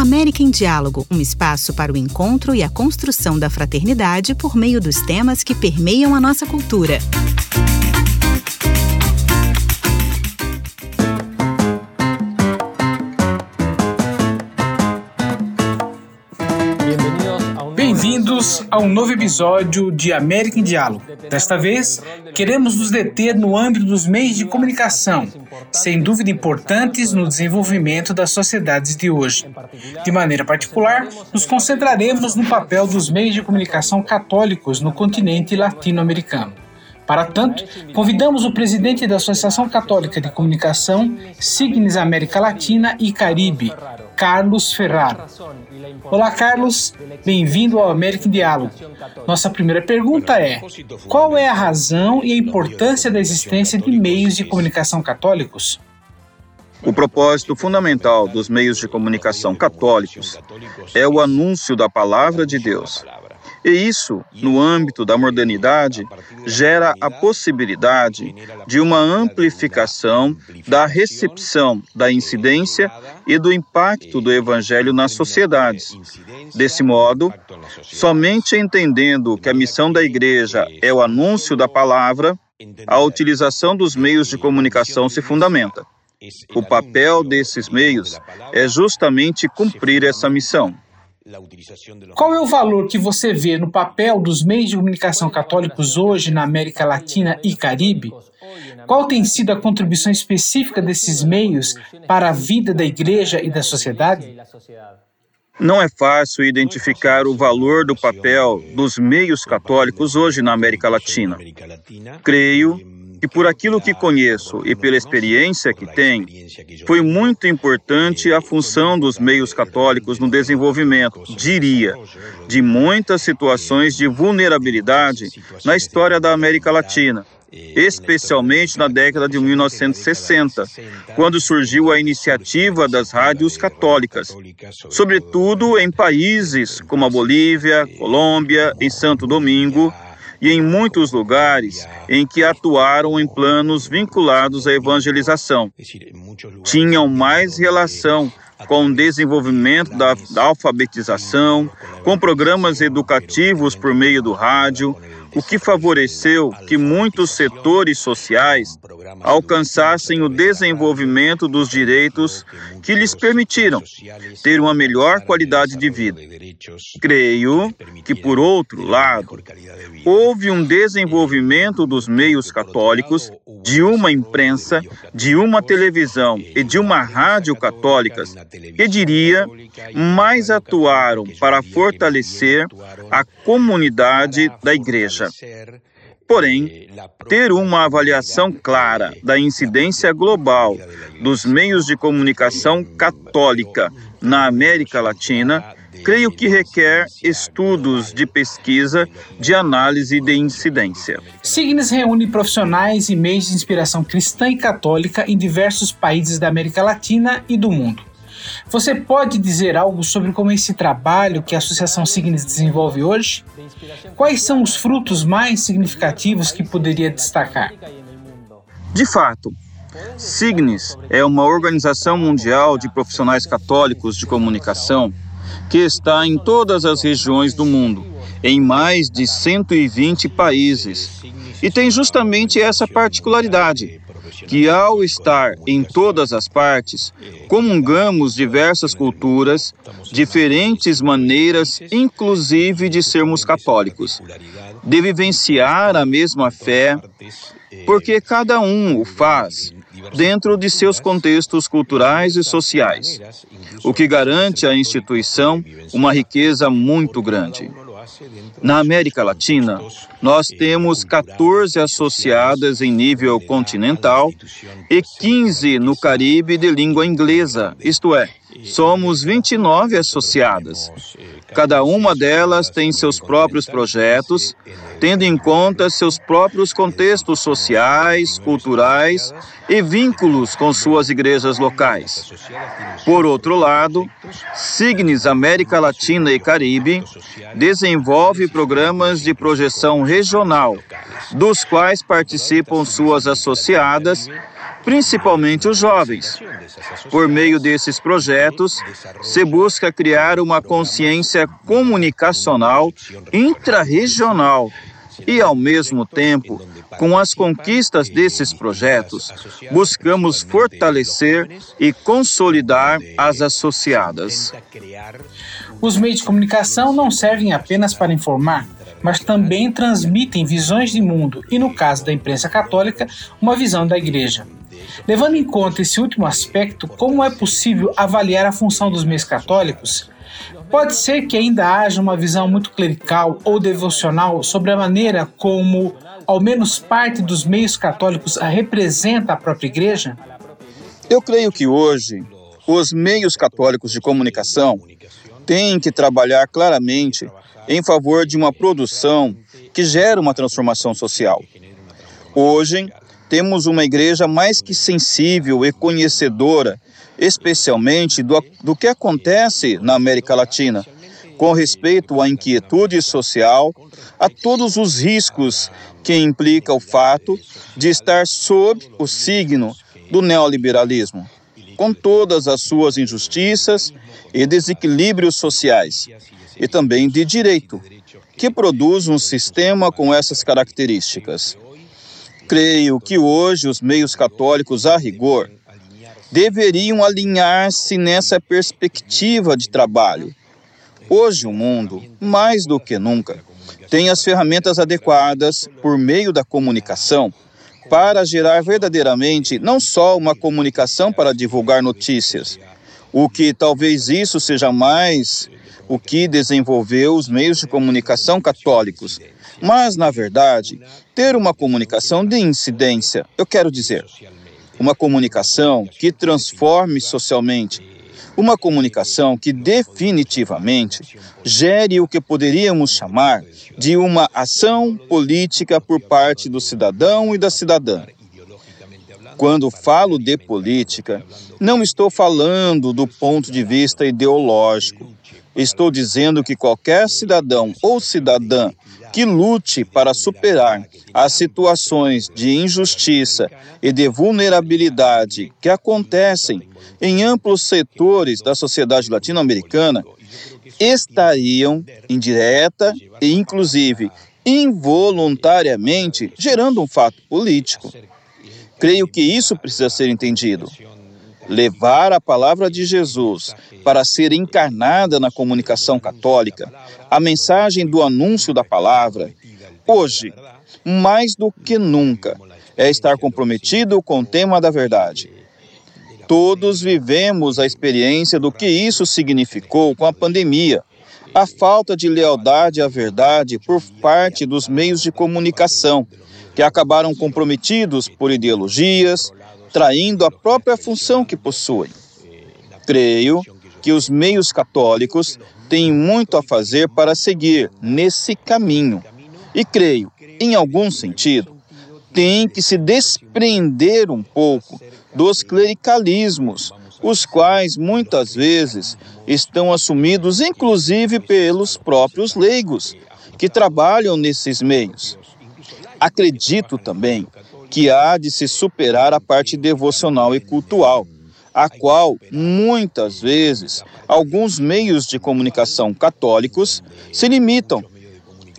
América em Diálogo, um espaço para o encontro e a construção da fraternidade por meio dos temas que permeiam a nossa cultura. Bem-vindos a um novo episódio de América em Diálogo. Desta vez, queremos nos deter no âmbito dos meios de comunicação, sem dúvida importantes no desenvolvimento das sociedades de hoje. De maneira particular, nos concentraremos no papel dos meios de comunicação católicos no continente latino-americano. Para tanto, convidamos o presidente da Associação Católica de Comunicação, Signes América Latina e Caribe, Carlos Ferraro. Olá, Carlos. Bem-vindo ao América em Diálogo. Nossa primeira pergunta é: qual é a razão e a importância da existência de meios de comunicação católicos? O propósito fundamental dos meios de comunicação católicos é o anúncio da palavra de Deus e isso, no âmbito da modernidade, gera a possibilidade de uma amplificação da recepção da incidência e do impacto do Evangelho nas sociedades. Desse modo, somente entendendo que a missão da Igreja é o anúncio da palavra, a utilização dos meios de comunicação se fundamenta. O papel desses meios é justamente cumprir essa missão. Qual é o valor que você vê no papel dos meios de comunicação católicos hoje na América Latina e Caribe? Qual tem sido a contribuição específica desses meios para a vida da igreja e da sociedade? Não é fácil identificar o valor do papel dos meios católicos hoje na América Latina. Creio que por aquilo que conheço e pela experiência que tenho, foi muito importante a função dos meios católicos no desenvolvimento, diria, de muitas situações de vulnerabilidade na história da América Latina especialmente na década de 1960, quando surgiu a iniciativa das rádios católicas, sobretudo em países como a Bolívia, Colômbia, em Santo Domingo e em muitos lugares em que atuaram em planos vinculados à evangelização. Tinham mais relação com o desenvolvimento da, alfabetização, com programas educativos por meio do rádio, o que favoreceu que muitos setores sociais alcançassem o desenvolvimento dos direitos que lhes permitiram ter uma melhor qualidade de vida. Creio que, por outro lado, houve um desenvolvimento dos meios católicos, de uma imprensa, de uma televisão e de uma rádio católicas, que diria, mais atuaram para fortalecer a comunidade da igreja. Porém, ter uma avaliação clara da incidência global dos meios de comunicação católica na América Latina, creio que requer estudos de pesquisa, de análise de incidência. Signes reúne profissionais e meios de inspiração cristã e católica em diversos países da América Latina e do mundo. Você pode dizer algo sobre como esse trabalho que a Associação Signes desenvolve hoje? Quais são os frutos mais significativos que poderia destacar? De fato, Signes é uma organização mundial de profissionais católicos de comunicação que está em todas as regiões do mundo, em mais de 120 países, e tem justamente essa particularidade que, ao estar em todas as partes, comungamos diversas culturas, diferentes maneiras, inclusive de sermos católicos, de vivenciar a mesma fé, porque cada um o faz dentro de seus contextos culturais e sociais, o que garante à instituição uma riqueza muito grande. Na América Latina, nós temos 14 associadas em nível continental e 15 no Caribe de língua inglesa, isto é, somos 29 associadas. Cada uma delas tem seus próprios projetos, tendo em conta seus próprios contextos sociais, culturais e vínculos com suas igrejas locais. Por outro lado, Signes América Latina e Caribe desenvolve programas de projeção regional, dos quais participam suas associadas principalmente os jovens. Por meio desses projetos, se busca criar uma consciência comunicacional intrarregional e, ao mesmo tempo, com as conquistas desses projetos, buscamos fortalecer e consolidar as associadas. Os meios de comunicação não servem apenas para informar, mas também transmitem visões de mundo e, no caso da imprensa católica, uma visão da Igreja. Levando em conta esse último aspecto, como é possível avaliar a função dos meios católicos? Pode ser que ainda haja uma visão muito clerical ou devocional sobre a maneira como, ao menos parte dos meios católicos, representa a própria Igreja? Eu creio que hoje os meios católicos de comunicação têm que trabalhar claramente em favor de uma produção que gera uma transformação social. Hoje, temos uma igreja mais que sensível e conhecedora, especialmente do, do que acontece na América Latina, com respeito à inquietude social, a todos os riscos que implica o fato de estar sob o signo do neoliberalismo, com todas as suas injustiças e desequilíbrios sociais, e também de direito, que produz um sistema com essas características. Creio que hoje os meios católicos, a rigor, deveriam alinhar-se nessa perspectiva de trabalho. Hoje o mundo, mais do que nunca, tem as ferramentas adequadas por meio da comunicação para gerar verdadeiramente não só uma comunicação para divulgar notícias, o que talvez isso seja mais o que desenvolveu os meios de comunicação católicos. Mas, na verdade, ter uma comunicação de incidência, eu quero dizer, uma comunicação que transforme socialmente, uma comunicação que definitivamente gere o que poderíamos chamar de uma ação política por parte do cidadão e da cidadã. Quando falo de política, não estou falando do ponto de vista ideológico. Estou dizendo que qualquer cidadão ou cidadã que lute para superar as situações de injustiça e de vulnerabilidade que acontecem em amplos setores da sociedade latino-americana estariam indireta e inclusive involuntariamente gerando um fato político. Creio que isso precisa ser entendido. Levar a palavra de Jesus para ser encarnada na comunicação católica, a mensagem do anúncio da palavra, hoje, mais do que nunca, é estar comprometido com o tema da verdade. Todos vivemos a experiência do que isso significou com a pandemia, a falta de lealdade à verdade por parte dos meios de comunicação que acabaram comprometidos por ideologias, traindo a própria função que possuem. Creio que os meios católicos têm muito a fazer para seguir nesse caminho. E creio, em algum sentido, tem que se desprender um pouco dos clericalismos, os quais muitas vezes estão assumidos inclusive pelos próprios leigos que trabalham nesses meios. Acredito também que há de se superar a parte devocional e cultual, a qual, muitas vezes, alguns meios de comunicação católicos se limitam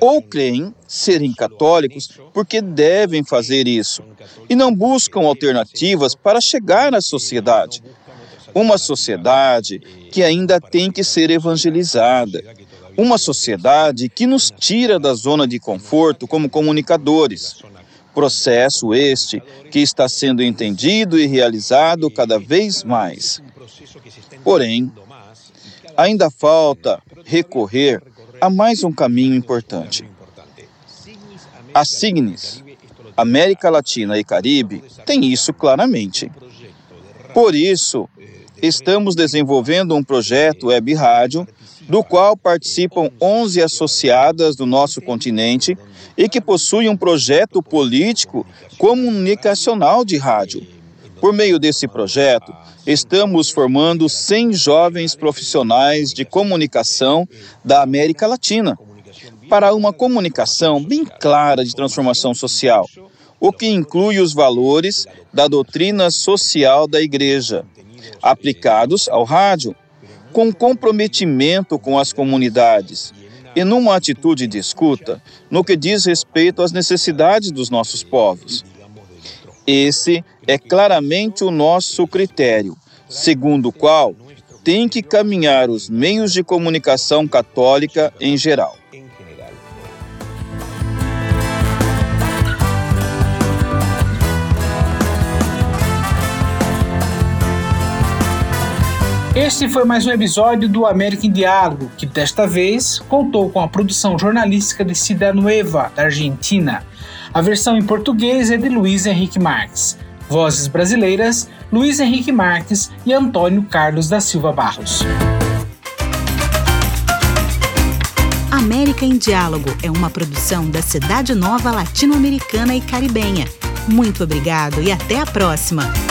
ou creem serem católicos porque devem fazer isso e não buscam alternativas para chegar à sociedade. Uma sociedade que ainda tem que ser evangelizada, uma sociedade que nos tira da zona de conforto como comunicadores. Processo este que está sendo entendido e realizado cada vez mais. Porém, ainda falta recorrer a mais um caminho importante. A Signes, América Latina e Caribe, tem isso claramente. Por isso, estamos desenvolvendo um projeto web rádio do qual participam 11 associadas do nosso continente e que possui um projeto político comunicacional de rádio. Por meio desse projeto, estamos formando 100 jovens profissionais de comunicação da América Latina para uma comunicação bem clara de transformação social, o que inclui os valores da doutrina social da Igreja, aplicados ao rádio, com comprometimento com as comunidades e numa atitude de escuta no que diz respeito às necessidades dos nossos povos. Esse é claramente o nosso critério, segundo o qual tem que caminhar os meios de comunicação católica em geral. Este foi mais um episódio do América em Diálogo, que desta vez contou com a produção jornalística de Cida Nueva, da Argentina. A versão em português é de Luiz Henrique Marques. Vozes brasileiras: Luiz Henrique Marques e Antônio Carlos da Silva Barros. América em Diálogo é uma produção da Cidade Nova Latino-Americana e Caribenha. Muito obrigado e até a próxima!